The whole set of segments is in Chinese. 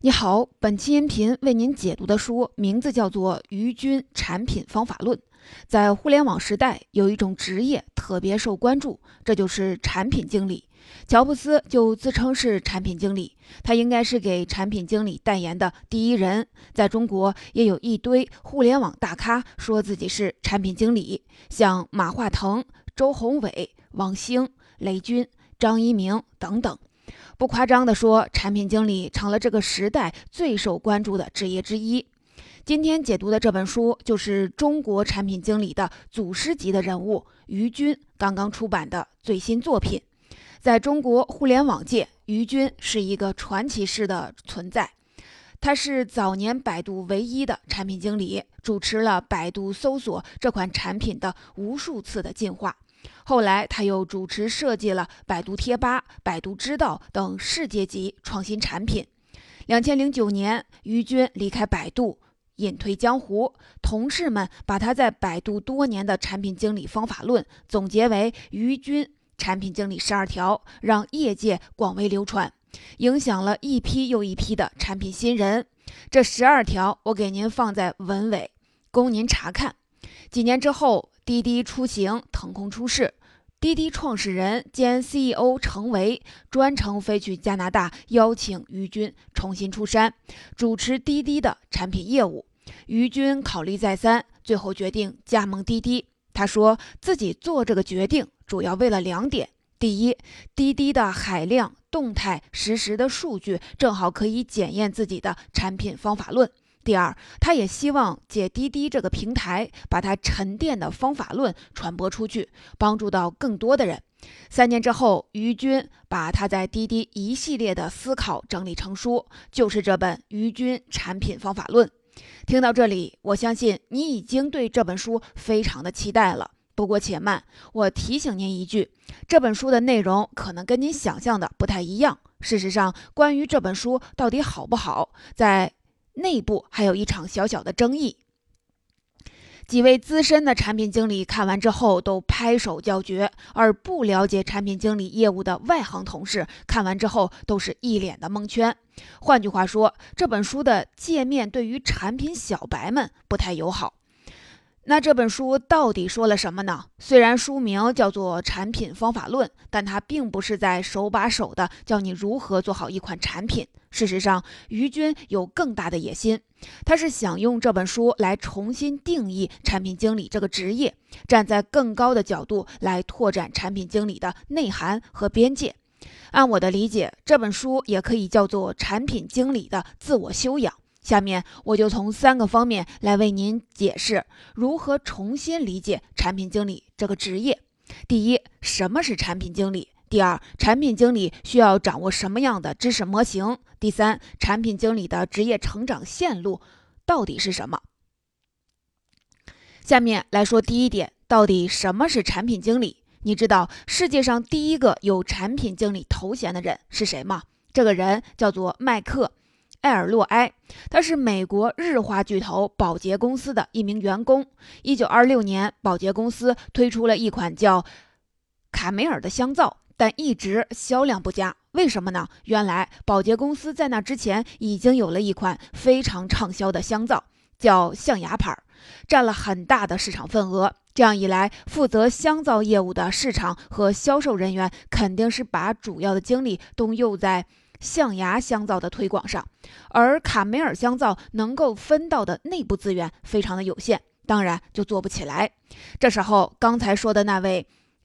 你好，本期音频为您解读的书名字叫做《于军产品方法论》。在互联网时代，有一种职业特别受关注，这就是产品经理。乔布斯就自称是产品经理，他应该是给产品经理代言的第一人。在中国，也有一堆互联网大咖说自己是产品经理，像马化腾、周鸿祎、王兴、雷军、张一鸣等等。不夸张地说，产品经理成了这个时代最受关注的职业之一。今天解读的这本书就是中国产品经理的祖师级的人物于军刚刚出版的最新作品。在中国互联网界，于军是一个传奇式的存在。他是早年百度唯一的产品经理，主持了百度搜索这款产品的无数次的进化。后来，他又主持设计了百度贴吧、百度知道等世界级创新产品。两千零九年，于军离开百度，隐退江湖。同事们把他在百度多年的产品经理方法论总结为“于军产品经理十二条”，让业界广为流传，影响了一批又一批的产品新人。这十二条，我给您放在文尾，供您查看。几年之后。滴滴出行腾空出世，滴滴创始人兼 CEO 程维专程飞去加拿大邀请于军重新出山，主持滴滴的产品业务。于军考虑再三，最后决定加盟滴滴。他说自己做这个决定主要为了两点：第一，滴滴的海量动态实时的数据正好可以检验自己的产品方法论。第二，他也希望借滴滴这个平台，把他沉淀的方法论传播出去，帮助到更多的人。三年之后，于军把他在滴滴一系列的思考整理成书，就是这本《于军产品方法论》。听到这里，我相信你已经对这本书非常的期待了。不过且慢，我提醒您一句，这本书的内容可能跟您想象的不太一样。事实上，关于这本书到底好不好，在内部还有一场小小的争议，几位资深的产品经理看完之后都拍手叫绝，而不了解产品经理业务的外行同事看完之后都是一脸的蒙圈。换句话说，这本书的界面对于产品小白们不太友好。那这本书到底说了什么呢？虽然书名叫做《产品方法论》，但它并不是在手把手的教你如何做好一款产品。事实上，于军有更大的野心，他是想用这本书来重新定义产品经理这个职业，站在更高的角度来拓展产品经理的内涵和边界。按我的理解，这本书也可以叫做《产品经理的自我修养》。下面我就从三个方面来为您解释如何重新理解产品经理这个职业。第一，什么是产品经理？第二，产品经理需要掌握什么样的知识模型？第三，产品经理的职业成长线路到底是什么？下面来说第一点，到底什么是产品经理？你知道世界上第一个有产品经理头衔的人是谁吗？这个人叫做麦克。埃尔洛埃，他是美国日化巨头宝洁公司的一名员工。一九二六年，宝洁公司推出了一款叫卡梅尔的香皂，但一直销量不佳。为什么呢？原来宝洁公司在那之前已经有了一款非常畅销的香皂，叫象牙牌，占了很大的市场份额。这样一来，负责香皂业务的市场和销售人员肯定是把主要的精力都用在。象牙香皂的推广上，而卡梅尔香皂能够分到的内部资源非常的有限，当然就做不起来。这时候，刚才说的那位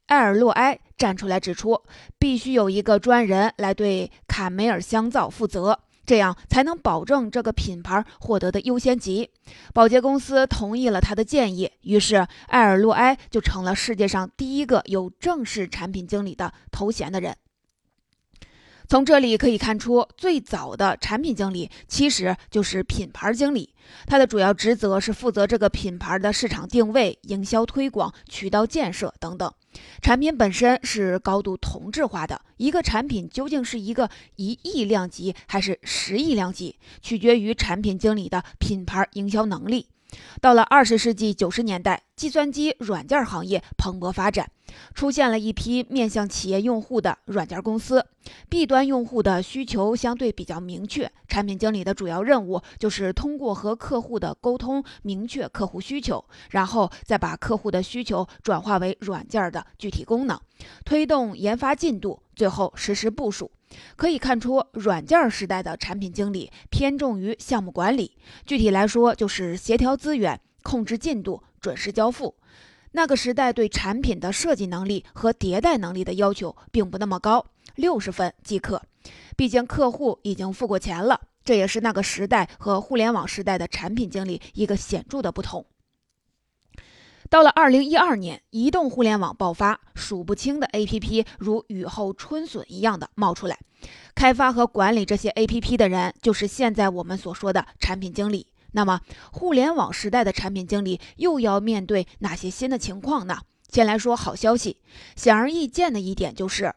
埃尔洛埃站出来指出，必须有一个专人来对卡梅尔香皂负责，这样才能保证这个品牌获得的优先级。宝洁公司同意了他的建议，于是艾尔洛埃就成了世界上第一个有正式产品经理的头衔的人。从这里可以看出，最早的产品经理其实就是品牌经理，他的主要职责是负责这个品牌的市场定位、营销推广、渠道建设等等。产品本身是高度同质化的，一个产品究竟是一个一亿量级还是十亿量级，取决于产品经理的品牌营销能力。到了二十世纪九十年代，计算机软件行业蓬勃发展，出现了一批面向企业用户的软件公司。B 端用户的需求相对比较明确，产品经理的主要任务就是通过和客户的沟通，明确客户需求，然后再把客户的需求转化为软件的具体功能，推动研发进度，最后实施部署。可以看出，软件时代的产品经理偏重于项目管理，具体来说就是协调资源、控制进度、准时交付。那个时代对产品的设计能力和迭代能力的要求并不那么高，六十分即可。毕竟客户已经付过钱了，这也是那个时代和互联网时代的产品经理一个显著的不同。到了二零一二年，移动互联网爆发，数不清的 APP 如雨后春笋一样的冒出来。开发和管理这些 APP 的人，就是现在我们所说的产品经理。那么，互联网时代的产品经理又要面对哪些新的情况呢？先来说好消息，显而易见的一点就是，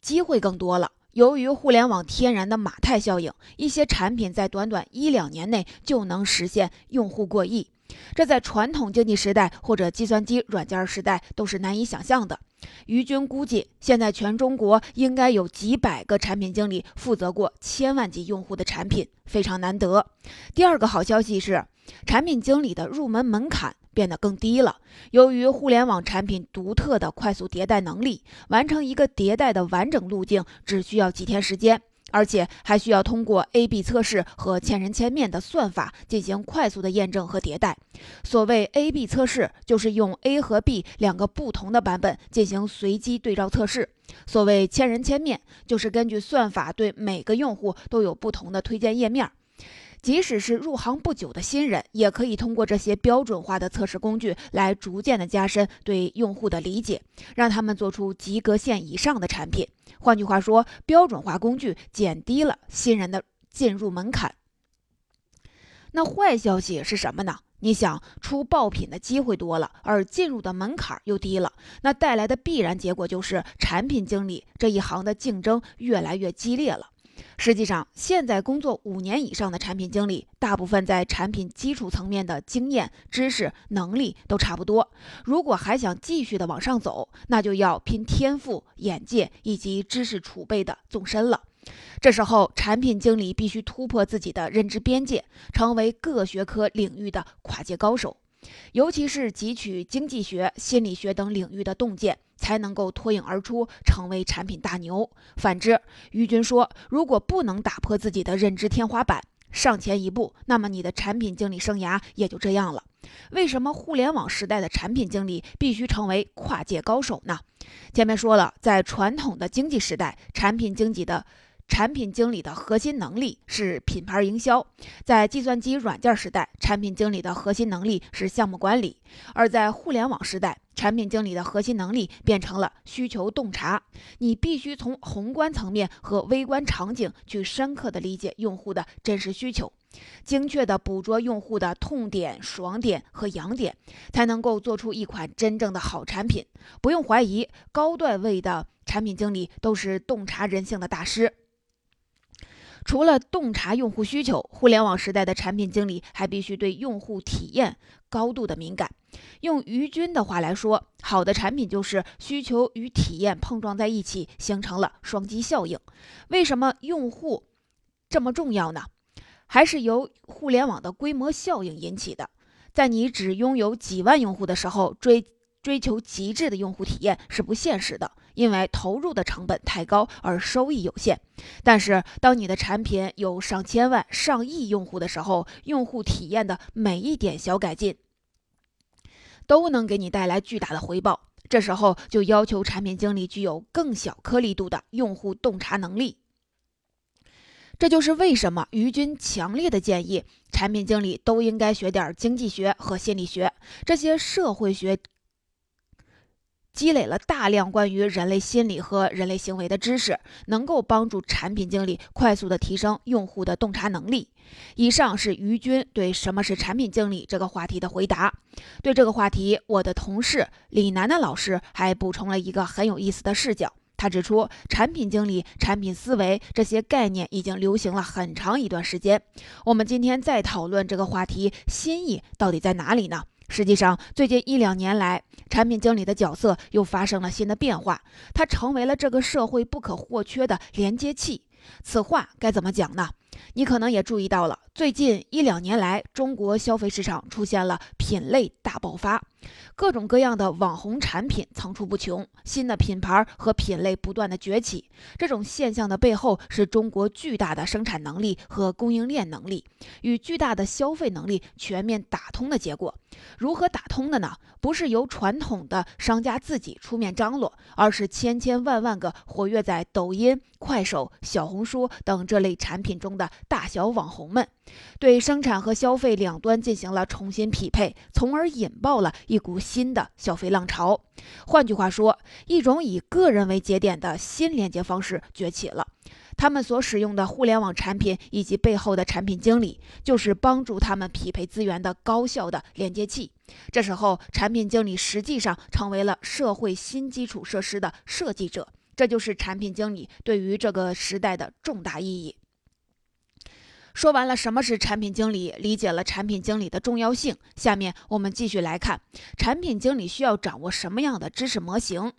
机会更多了。由于互联网天然的马太效应，一些产品在短短一两年内就能实现用户过亿。这在传统经济时代或者计算机软件时代都是难以想象的。于军估计，现在全中国应该有几百个产品经理负责过千万级用户的产品，非常难得。第二个好消息是，产品经理的入门门槛变得更低了。由于互联网产品独特的快速迭代能力，完成一个迭代的完整路径只需要几天时间。而且还需要通过 A/B 测试和千人千面的算法进行快速的验证和迭代。所谓 A/B 测试，就是用 A 和 B 两个不同的版本进行随机对照测试；所谓千人千面，就是根据算法对每个用户都有不同的推荐页面。即使是入行不久的新人，也可以通过这些标准化的测试工具来逐渐的加深对用户的理解，让他们做出及格线以上的产品。换句话说，标准化工具减低了新人的进入门槛。那坏消息是什么呢？你想出爆品的机会多了，而进入的门槛又低了，那带来的必然结果就是产品经理这一行的竞争越来越激烈了。实际上，现在工作五年以上的产品经理，大部分在产品基础层面的经验、知识、能力都差不多。如果还想继续的往上走，那就要拼天赋、眼界以及知识储备的纵深了。这时候，产品经理必须突破自己的认知边界，成为各学科领域的跨界高手。尤其是汲取经济学、心理学等领域的洞见，才能够脱颖而出，成为产品大牛。反之，于军说，如果不能打破自己的认知天花板，上前一步，那么你的产品经理生涯也就这样了。为什么互联网时代的产品经理必须成为跨界高手呢？前面说了，在传统的经济时代，产品经济的。产品经理的核心能力是品牌营销，在计算机软件时代，产品经理的核心能力是项目管理；而在互联网时代，产品经理的核心能力变成了需求洞察。你必须从宏观层面和微观场景去深刻的理解用户的真实需求，精确的捕捉用户的痛点、爽点和痒点，才能够做出一款真正的好产品。不用怀疑，高段位的产品经理都是洞察人性的大师。除了洞察用户需求，互联网时代的产品经理还必须对用户体验高度的敏感。用于军的话来说，好的产品就是需求与体验碰撞在一起，形成了双击效应。为什么用户这么重要呢？还是由互联网的规模效应引起的。在你只拥有几万用户的时候，追追求极致的用户体验是不现实的。因为投入的成本太高，而收益有限。但是，当你的产品有上千万、上亿用户的时候，用户体验的每一点小改进，都能给你带来巨大的回报。这时候，就要求产品经理具有更小颗粒度的用户洞察能力。这就是为什么于军强烈的建议，产品经理都应该学点经济学和心理学这些社会学。积累了大量关于人类心理和人类行为的知识，能够帮助产品经理快速的提升用户的洞察能力。以上是于军对什么是产品经理这个话题的回答。对这个话题，我的同事李楠楠老师还补充了一个很有意思的视角。他指出，产品经理、产品思维这些概念已经流行了很长一段时间。我们今天再讨论这个话题，新意到底在哪里呢？实际上，最近一两年来，产品经理的角色又发生了新的变化，他成为了这个社会不可或缺的连接器。此话该怎么讲呢？你可能也注意到了，最近一两年来，中国消费市场出现了品类大爆发，各种各样的网红产品层出不穷，新的品牌和品类不断的崛起。这种现象的背后，是中国巨大的生产能力和供应链能力与巨大的消费能力全面打通的结果。如何打通的呢？不是由传统的商家自己出面张罗，而是千千万万个活跃在抖音、快手、小红书等这类产品中的大小网红们，对生产和消费两端进行了重新匹配，从而引爆了一股新的消费浪潮。换句话说，一种以个人为节点的新连接方式崛起了。他们所使用的互联网产品以及背后的产品经理，就是帮助他们匹配资源的高效的连接器。这时候，产品经理实际上成为了社会新基础设施的设计者。这就是产品经理对于这个时代的重大意义。说完了什么是产品经理，理解了产品经理的重要性，下面我们继续来看产品经理需要掌握什么样的知识模型。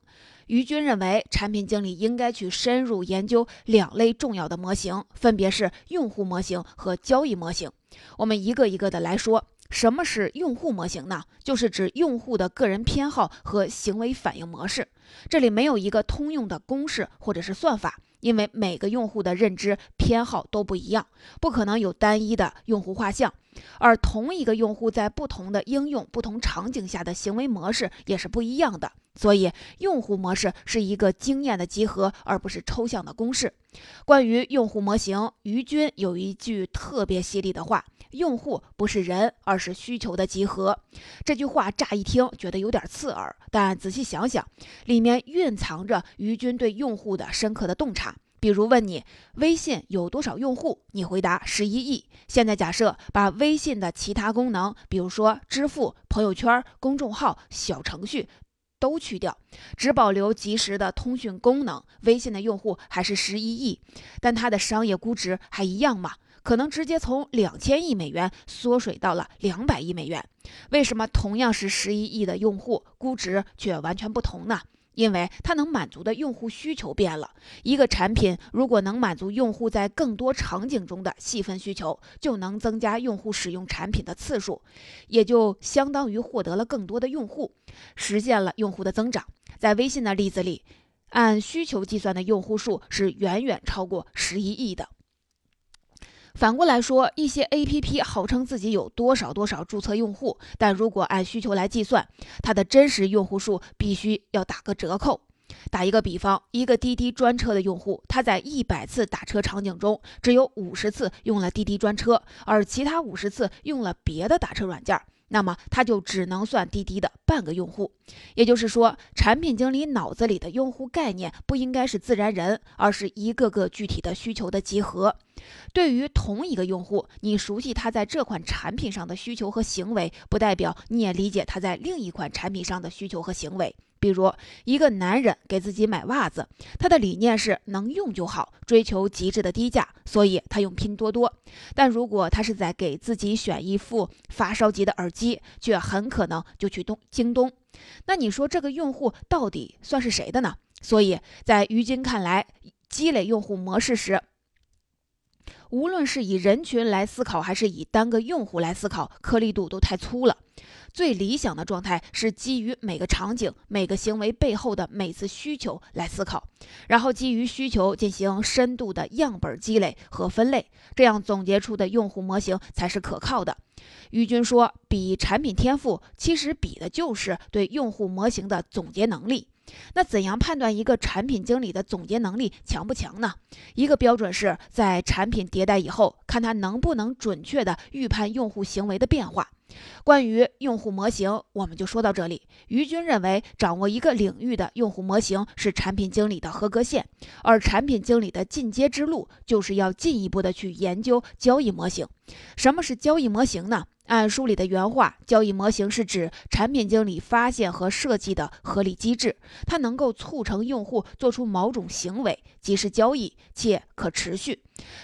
于军认为，产品经理应该去深入研究两类重要的模型，分别是用户模型和交易模型。我们一个一个的来说。什么是用户模型呢？就是指用户的个人偏好和行为反应模式。这里没有一个通用的公式或者是算法，因为每个用户的认知偏好都不一样，不可能有单一的用户画像。而同一个用户在不同的应用、不同场景下的行为模式也是不一样的。所以，用户模式是一个经验的集合，而不是抽象的公式。关于用户模型，于军有一句特别犀利的话：“用户不是人，而是需求的集合。”这句话乍一听觉得有点刺耳，但仔细想想，里面蕴藏着于军对用户的深刻的洞察。比如问你微信有多少用户，你回答十一亿。现在假设把微信的其他功能，比如说支付、朋友圈、公众号、小程序。都去掉，只保留即时的通讯功能。微信的用户还是十一亿，但它的商业估值还一样吗？可能直接从两千亿美元缩水到了两百亿美元。为什么同样是十一亿的用户，估值却完全不同呢？因为它能满足的用户需求变了。一个产品如果能满足用户在更多场景中的细分需求，就能增加用户使用产品的次数，也就相当于获得了更多的用户，实现了用户的增长。在微信的例子里，按需求计算的用户数是远远超过十一亿的。反过来说，一些 A P P 号称自己有多少多少注册用户，但如果按需求来计算，它的真实用户数必须要打个折扣。打一个比方，一个滴滴专车的用户，他在一百次打车场景中，只有五十次用了滴滴专车，而其他五十次用了别的打车软件。那么他就只能算滴滴的半个用户，也就是说，产品经理脑子里的用户概念不应该是自然人，而是一个个具体的需求的集合。对于同一个用户，你熟悉他在这款产品上的需求和行为，不代表你也理解他在另一款产品上的需求和行为。比如，一个男人给自己买袜子，他的理念是能用就好，追求极致的低价，所以他用拼多多。但如果他是在给自己选一副发烧级的耳机，却很可能就去东京东。那你说这个用户到底算是谁的呢？所以在于金看来，积累用户模式时，无论是以人群来思考，还是以单个用户来思考，颗粒度都太粗了。最理想的状态是基于每个场景、每个行为背后的每次需求来思考，然后基于需求进行深度的样本积累和分类，这样总结出的用户模型才是可靠的。于军说：“比产品天赋，其实比的就是对用户模型的总结能力。”那怎样判断一个产品经理的总结能力强不强呢？一个标准是在产品迭代以后，看他能不能准确的预判用户行为的变化。关于用户模型，我们就说到这里。于军认为，掌握一个领域的用户模型是产品经理的合格线，而产品经理的进阶之路就是要进一步的去研究交易模型。什么是交易模型呢？按书里的原话，交易模型是指产品经理发现和设计的合理机制，它能够促成用户做出某种行为，即是交易，且可持续。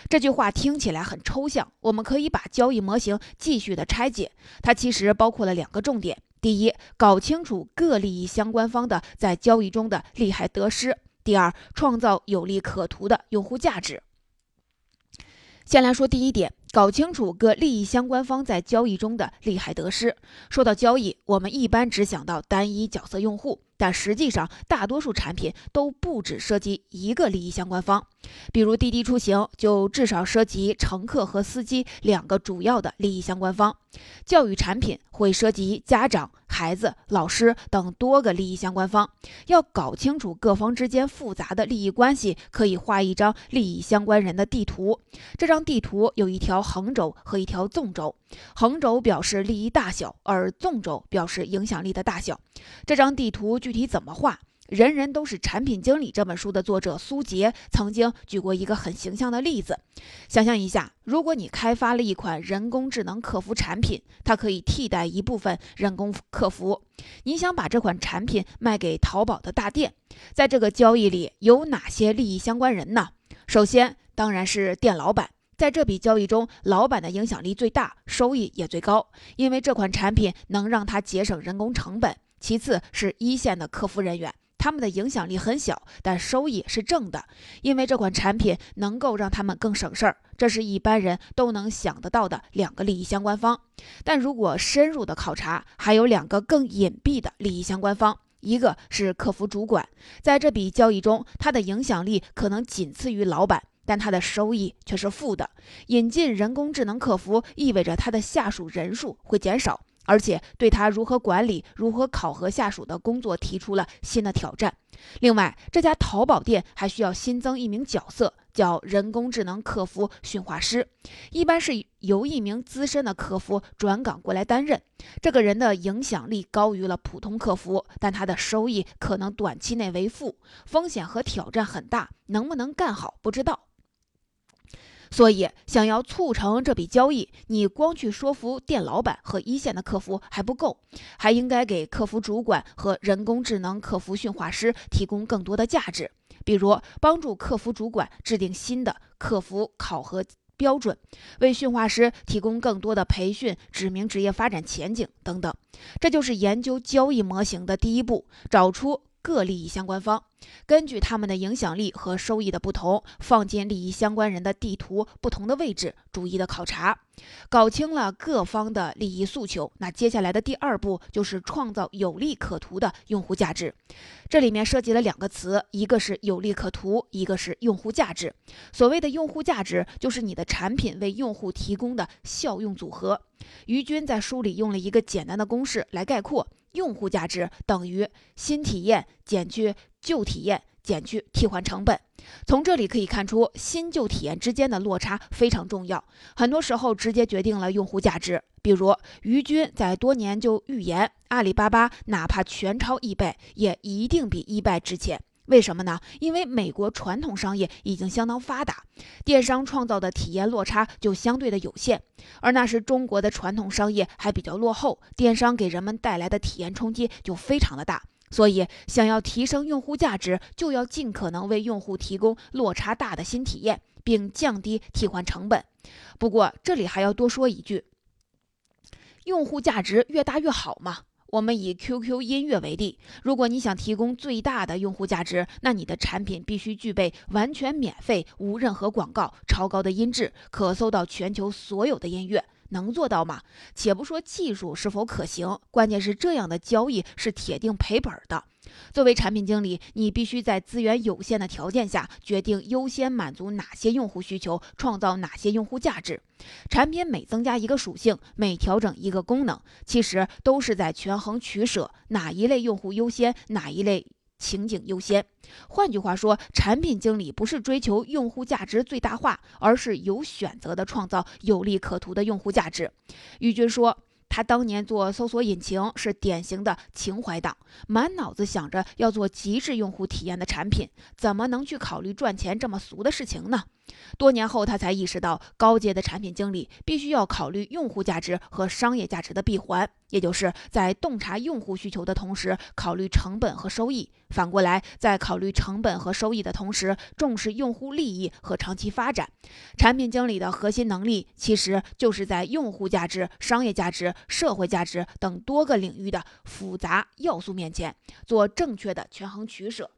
这句话听起来很抽象，我们可以把交易模型继续的拆解，它其实包括了两个重点：第一，搞清楚各利益相关方的在交易中的利害得失；第二，创造有利可图的用户价值。先来说第一点，搞清楚各利益相关方在交易中的利害得失。说到交易，我们一般只想到单一角色用户。但实际上，大多数产品都不只涉及一个利益相关方，比如滴滴出行就至少涉及乘客和司机两个主要的利益相关方；教育产品会涉及家长、孩子、老师等多个利益相关方。要搞清楚各方之间复杂的利益关系，可以画一张利益相关人的地图。这张地图有一条横轴和一条纵轴，横轴表示利益大小，而纵轴表示影响力的大小。这张地图。具体怎么画？人人都是产品经理这本书的作者苏杰曾经举过一个很形象的例子。想象一下，如果你开发了一款人工智能客服产品，它可以替代一部分人工客服。你想把这款产品卖给淘宝的大店，在这个交易里有哪些利益相关人呢？首先当然是店老板，在这笔交易中，老板的影响力最大，收益也最高，因为这款产品能让他节省人工成本。其次是一线的客服人员，他们的影响力很小，但收益是正的，因为这款产品能够让他们更省事儿。这是一般人都能想得到的两个利益相关方。但如果深入的考察，还有两个更隐蔽的利益相关方，一个是客服主管，在这笔交易中，他的影响力可能仅次于老板，但他的收益却是负的。引进人工智能客服意味着他的下属人数会减少。而且对他如何管理、如何考核下属的工作提出了新的挑战。另外，这家淘宝店还需要新增一名角色，叫人工智能客服驯化师，一般是由一名资深的客服转岗过来担任。这个人的影响力高于了普通客服，但他的收益可能短期内为负，风险和挑战很大，能不能干好不知道。所以，想要促成这笔交易，你光去说服店老板和一线的客服还不够，还应该给客服主管和人工智能客服驯化师提供更多的价值，比如帮助客服主管制定新的客服考核标准，为驯化师提供更多的培训，指明职业发展前景等等。这就是研究交易模型的第一步，找出。各利益相关方根据他们的影响力和收益的不同，放进利益相关人的地图不同的位置，逐一的考察，搞清了各方的利益诉求。那接下来的第二步就是创造有利可图的用户价值。这里面涉及了两个词，一个是有利可图，一个是用户价值。所谓的用户价值，就是你的产品为用户提供的效用组合。于军在书里用了一个简单的公式来概括。用户价值等于新体验减去旧体验减去替换成本。从这里可以看出，新旧体验之间的落差非常重要，很多时候直接决定了用户价值。比如，于军在多年就预言，阿里巴巴哪怕全超易贝，也一定比易贝值钱。为什么呢？因为美国传统商业已经相当发达，电商创造的体验落差就相对的有限，而那时中国的传统商业还比较落后，电商给人们带来的体验冲击就非常的大。所以，想要提升用户价值，就要尽可能为用户提供落差大的新体验，并降低替换成本。不过，这里还要多说一句：用户价值越大越好嘛。我们以 QQ 音乐为例，如果你想提供最大的用户价值，那你的产品必须具备完全免费、无任何广告、超高的音质，可搜到全球所有的音乐。能做到吗？且不说技术是否可行，关键是这样的交易是铁定赔本的。作为产品经理，你必须在资源有限的条件下，决定优先满足哪些用户需求，创造哪些用户价值。产品每增加一个属性，每调整一个功能，其实都是在权衡取舍，哪一类用户优先，哪一类。情景优先。换句话说，产品经理不是追求用户价值最大化，而是有选择的创造有利可图的用户价值。玉军说，他当年做搜索引擎是典型的情怀党，满脑子想着要做极致用户体验的产品，怎么能去考虑赚钱这么俗的事情呢？多年后，他才意识到，高阶的产品经理必须要考虑用户价值和商业价值的闭环，也就是在洞察用户需求的同时，考虑成本和收益；反过来，在考虑成本和收益的同时，重视用户利益和长期发展。产品经理的核心能力，其实就是在用户价值、商业价值、社会价值等多个领域的复杂要素面前，做正确的权衡取舍。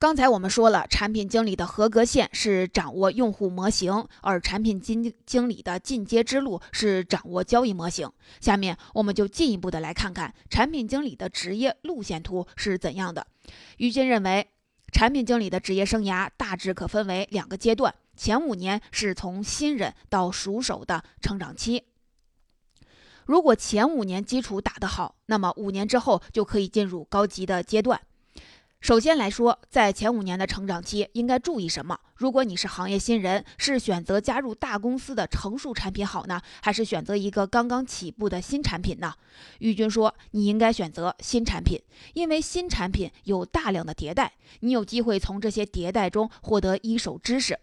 刚才我们说了，产品经理的合格线是掌握用户模型，而产品经经理的进阶之路是掌握交易模型。下面我们就进一步的来看看产品经理的职业路线图是怎样的。于军认为，产品经理的职业生涯大致可分为两个阶段，前五年是从新人到熟手的成长期。如果前五年基础打得好，那么五年之后就可以进入高级的阶段。首先来说，在前五年的成长期应该注意什么？如果你是行业新人，是选择加入大公司的成熟产品好呢，还是选择一个刚刚起步的新产品呢？玉军说，你应该选择新产品，因为新产品有大量的迭代，你有机会从这些迭代中获得一手知识。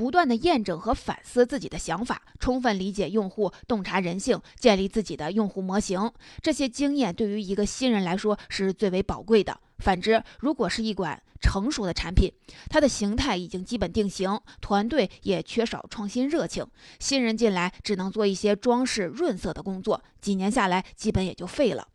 不断的验证和反思自己的想法，充分理解用户，洞察人性，建立自己的用户模型。这些经验对于一个新人来说是最为宝贵的。反之，如果是一款成熟的产品，它的形态已经基本定型，团队也缺少创新热情，新人进来只能做一些装饰润色的工作，几年下来基本也就废了。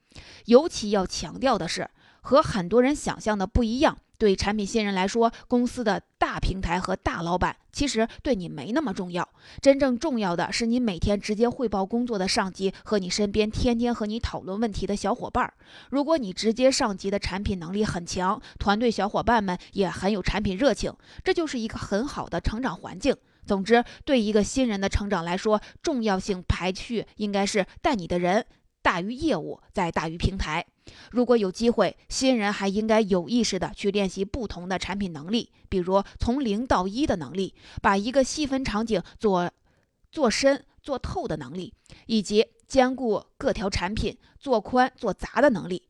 尤其要强调的是，和很多人想象的不一样。对产品新人来说，公司的大平台和大老板其实对你没那么重要。真正重要的是你每天直接汇报工作的上级和你身边天天和你讨论问题的小伙伴。如果你直接上级的产品能力很强，团队小伙伴们也很有产品热情，这就是一个很好的成长环境。总之，对一个新人的成长来说，重要性排序应该是带你的人。大于业务，再大于平台。如果有机会，新人还应该有意识的去练习不同的产品能力，比如从零到一的能力，把一个细分场景做做深做透的能力，以及兼顾各条产品做宽做杂的能力。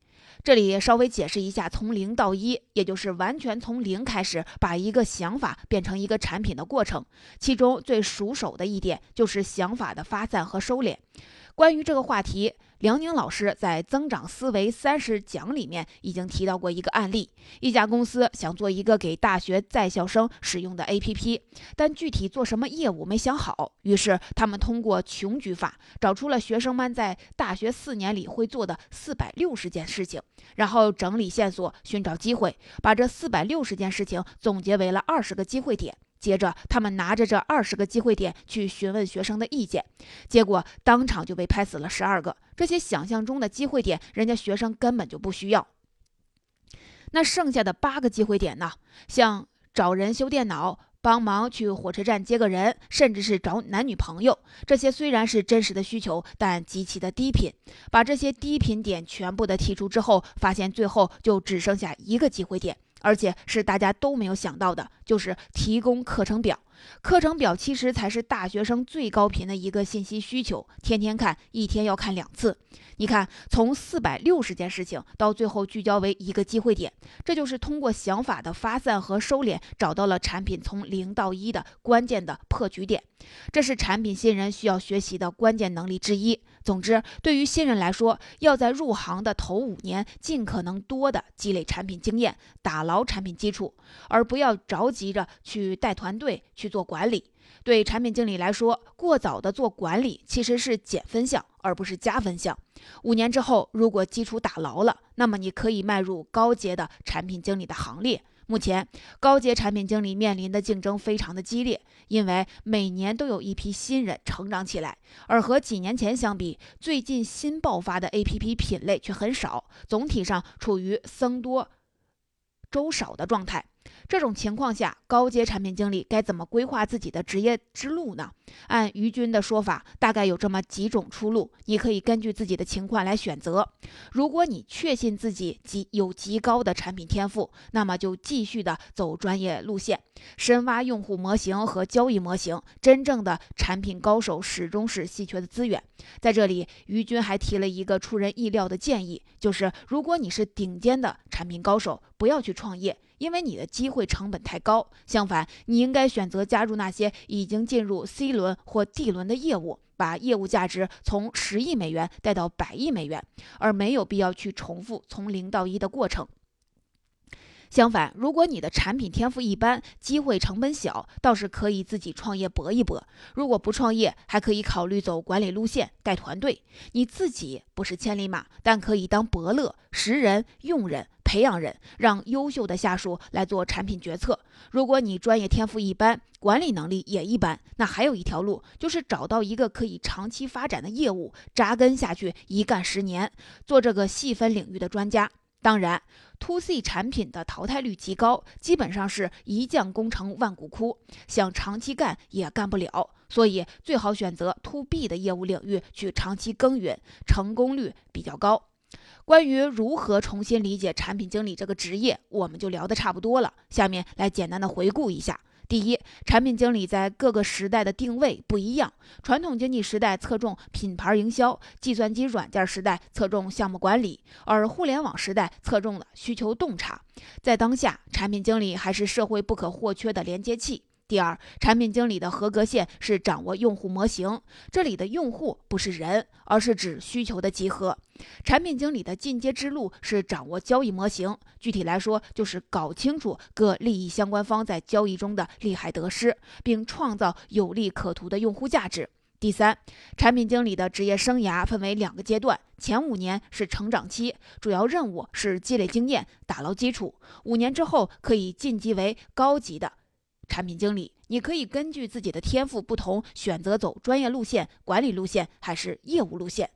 这里稍微解释一下，从零到一，也就是完全从零开始，把一个想法变成一个产品的过程。其中最熟手的一点就是想法的发散和收敛。关于这个话题。梁宁老师在《增长思维三十讲》里面已经提到过一个案例：一家公司想做一个给大学在校生使用的 APP，但具体做什么业务没想好。于是他们通过穷举法，找出了学生们在大学四年里会做的四百六十件事情，然后整理线索，寻找机会，把这四百六十件事情总结为了二十个机会点。接着，他们拿着这二十个机会点去询问学生的意见，结果当场就被拍死了十二个。这些想象中的机会点，人家学生根本就不需要。那剩下的八个机会点呢？像找人修电脑、帮忙去火车站接个人，甚至是找男女朋友，这些虽然是真实的需求，但极其的低频。把这些低频点全部的剔除之后，发现最后就只剩下一个机会点。而且是大家都没有想到的，就是提供课程表。课程表其实才是大学生最高频的一个信息需求，天天看，一天要看两次。你看，从四百六十件事情到最后聚焦为一个机会点，这就是通过想法的发散和收敛，找到了产品从零到一的关键的破局点。这是产品新人需要学习的关键能力之一。总之，对于新人来说，要在入行的头五年尽可能多的积累产品经验，打牢产品基础，而不要着急着去带团队去做管理。对产品经理来说，过早的做管理其实是减分项，而不是加分项。五年之后，如果基础打牢了，那么你可以迈入高阶的产品经理的行列。目前，高阶产品经理面临的竞争非常的激烈，因为每年都有一批新人成长起来，而和几年前相比，最近新爆发的 APP 品类却很少，总体上处于僧多粥少的状态。这种情况下，高阶产品经理该怎么规划自己的职业之路呢？按于军的说法，大概有这么几种出路，你可以根据自己的情况来选择。如果你确信自己极有极高的产品天赋，那么就继续的走专业路线，深挖用户模型和交易模型。真正的产品高手始终是稀缺的资源。在这里，于军还提了一个出人意料的建议，就是如果你是顶尖的产品高手，不要去创业。因为你的机会成本太高。相反，你应该选择加入那些已经进入 C 轮或 D 轮的业务，把业务价值从十亿美元带到百亿美元，而没有必要去重复从零到一的过程。相反，如果你的产品天赋一般，机会成本小，倒是可以自己创业搏一搏。如果不创业，还可以考虑走管理路线，带团队。你自己不是千里马，但可以当伯乐，识人、用人、培养人，让优秀的下属来做产品决策。如果你专业天赋一般，管理能力也一般，那还有一条路，就是找到一个可以长期发展的业务，扎根下去，一干十年，做这个细分领域的专家。当然，to C 产品的淘汰率极高，基本上是一将功成万骨枯，想长期干也干不了。所以最好选择 to B 的业务领域去长期耕耘，成功率比较高。关于如何重新理解产品经理这个职业，我们就聊得差不多了。下面来简单的回顾一下。第一，产品经理在各个时代的定位不一样。传统经济时代侧重品牌营销，计算机软件时代侧重项目管理，而互联网时代侧重了需求洞察。在当下，产品经理还是社会不可或缺的连接器。第二，产品经理的合格线是掌握用户模型。这里的用户不是人，而是指需求的集合。产品经理的进阶之路是掌握交易模型。具体来说，就是搞清楚各利益相关方在交易中的利害得失，并创造有利可图的用户价值。第三，产品经理的职业生涯分为两个阶段，前五年是成长期，主要任务是积累经验、打牢基础。五年之后可以晋级为高级的。产品经理，你可以根据自己的天赋不同，选择走专业路线、管理路线还是业务路线。